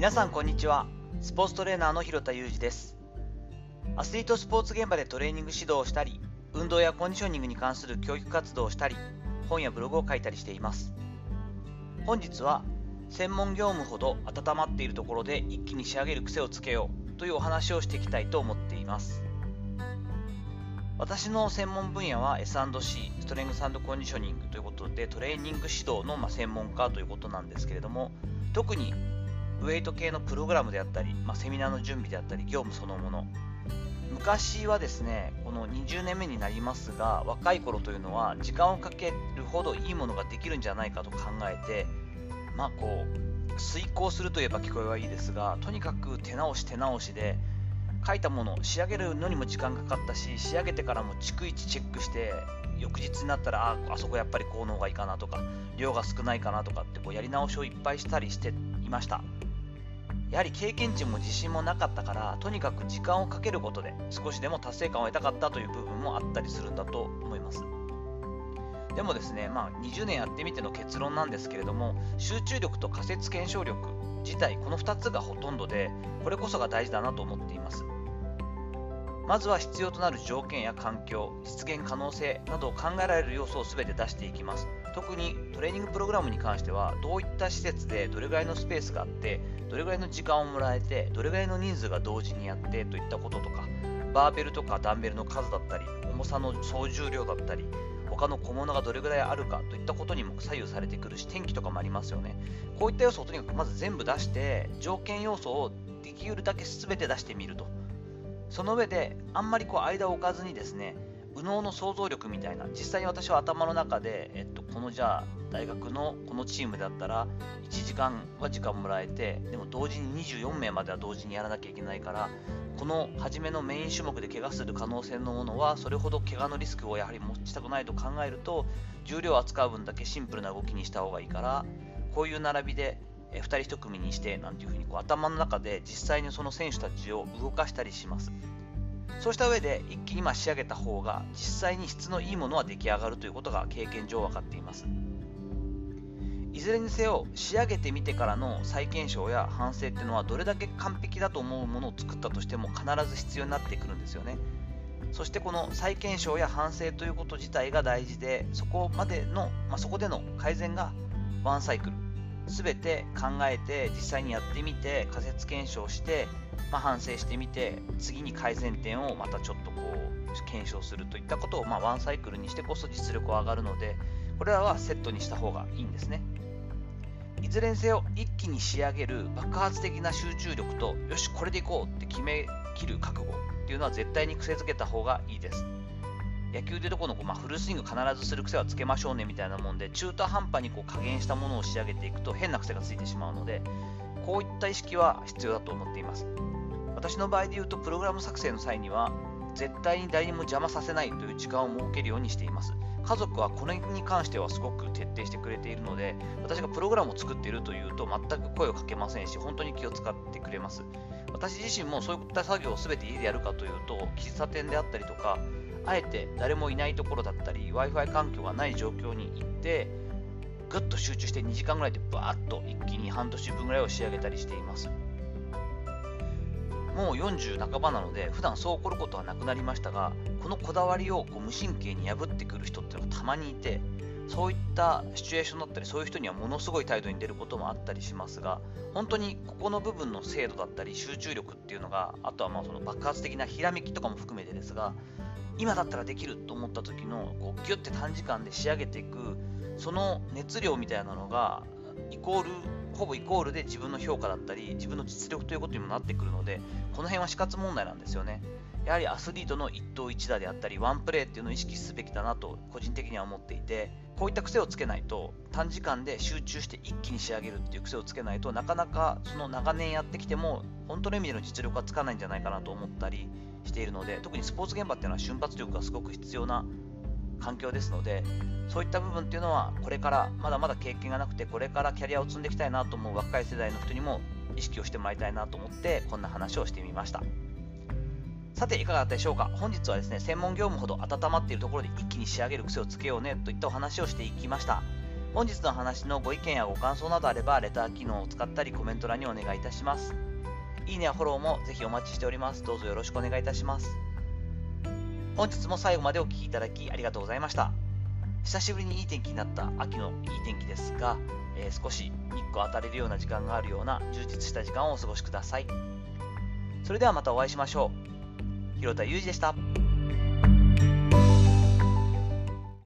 皆さんこんにちは。スポーツトレーナーの広田裕二です。アスリートスポーツ現場でトレーニング指導をしたり運動やコンディショニングに関する教育活動をしたり本やブログを書いたりしています。本日は専門業務ほど温まっているところで一気に仕上げる癖をつけようというお話をしていきたいと思っています。私の専門分野は S&C ストレングスコンディショニングということでトレーニング指導の専門家ということなんですけれども特にウェイト系のプログラムであったり、まあ、セミナーの準備であったり業務そのもの。昔はですねこの20年目になりますが若い頃というのは時間をかけるほどいいものができるんじゃないかと考えてまあこう遂行するといえば聞こえはいいですがとにかく手直し手直しで書いたもの仕上げるのにも時間かかったし仕上げてからも逐一チェックして翌日になったらああそこやっぱりこうの方がいいかなとか量が少ないかなとかってこうやり直しをいっぱいしたりしていました。やはり経験値も自信もなかったからとにかく時間をかけることで少しでも達成感を得たかったという部分もあったりするんだと思います。でもですね、まあ、20年やってみての結論なんですけれども集中力と仮説検証力自体この2つがほとんどでこれこそが大事だなと思っています。まずは必要となる条件や環境実現可能性などを考えられる要素を全て出していきます。特にトレーニングプログラムに関してはどういった施設でどれぐらいのスペースがあってどれぐらいの時間をもらえてどれぐらいの人数が同時にやってといったこととかバーベルとかダンベルの数だったり重さの総重量だったり他の小物がどれぐらいあるかといったことにも左右されてくるし天気とかもありますよね。こういった要素をとにかくまず全部出して条件要素をできるだけ全て出してみると。その上であんまりこう間を置かずにですね右脳の想像力みたいな実際に私は頭の中で、えっと、このじゃあ大学のこのチームだったら1時間は時間もらえてでも同時に24名までは同時にやらなきゃいけないからこの初めのメイン種目で怪我する可能性のものはそれほど怪我のリスクをやはり持ちたくないと考えると重量を扱う分だけシンプルな動きにした方がいいからこういう並びで2人1組にしてなんていうふうにこう頭の中で実際にその選手たちを動かしたりします。そうした上で一気にま仕上げた方が実際に質のいいものは出来上がるということが経験上分かっています。いずれにせよ仕上げてみてからの再検証や反省っていうのはどれだけ完璧だと思うものを作ったとしても必ず必要になってくるんですよね。そしてこの再検証や反省ということ自体が大事でそこまでの、まあ、そこでの改善がワンサイクル。全て考えて実際にやってみて仮説検証して、まあ、反省してみて次に改善点をまたちょっとこう検証するといったことを、まあ、ワンサイクルにしてこそ実力は上がるのでこれらはセットにした方がいいんですね。いずれにせよ一気に仕上げる爆発的な集中力とよしこれでいこうって決めきる覚悟っていうのは絶対に癖づけた方がいいです。野球でどこのまあ、フルスイング必ずする癖はつけましょうねみたいなもんで中途半端にこう加減したものを仕上げていくと変な癖がついてしまうのでこういった意識は必要だと思っています。私の場合で言うとプログラム作成の際には絶対に誰にも邪魔させないという時間を設けるようにしています。家族はこれに関してはすごく徹底してくれているので私がプログラムを作っているというと全く声をかけませんし本当に気を使ってくれます。私自身もそういった作業を全て家でやるかというと喫茶店であったりとかあえて誰もいないところだったり w i f i 環境がない状況に行ってぐっと集中して2時間ぐらいでバーッと一気に半年分ぐらいを仕上げたりしています。もう40半ばなので普段そう起こることはなくなりましたがこのこだわりをこう無神経に破ってくる人っていうのがたまにいてそういったシチュエーションだったりそういう人にはものすごい態度に出ることもあったりしますが本当にここの部分の精度だったり集中力っていうのがあとはまあその爆発的なひらめきとかも含めてですが今だったらできると思った時のこうギュッて短時間で仕上げていくその熱量みたいなのがイコールほぼイコールで自分の評価だったり自分の実力ということにもなってくるのでこの辺は死活問題なんですよね。やはりアスリートの一投一打であったりワンプレーっていうのを意識すべきだなと個人的には思っていてこういった癖をつけないと短時間で集中して一気に仕上げるっていう癖をつけないとなかなかその長年やってきても本当の意味での実力はつかないんじゃないかなと思ったりしているので特にスポーツ現場っていうのは瞬発力がすごく必要な環境ですのでそういった部分っていうのはこれからまだまだ経験がなくてこれからキャリアを積んでいきたいなと思う若い世代の人にも意識をしてもらいたいなと思ってこんな話をしてみましたさていかがだったでしょうか？本日はですね専門業務ほど温まっているところで一気に仕上げる癖をつけようねといったお話をしていきました本日の話のご意見やご感想などあれば、レター機能を使ったりコメント欄にお願いいたします。いいねやフォローもぜひお待ちしております。どうぞよろしくお願いいたします。本日も最後までお聴きいただきありがとうございました。久しぶりにいい天気になった秋のいい天気ですが、えー、少し日光当たれるような時間があるような充実した時間をお過ごしください。それではまたお会いしましょう。広田裕二でした。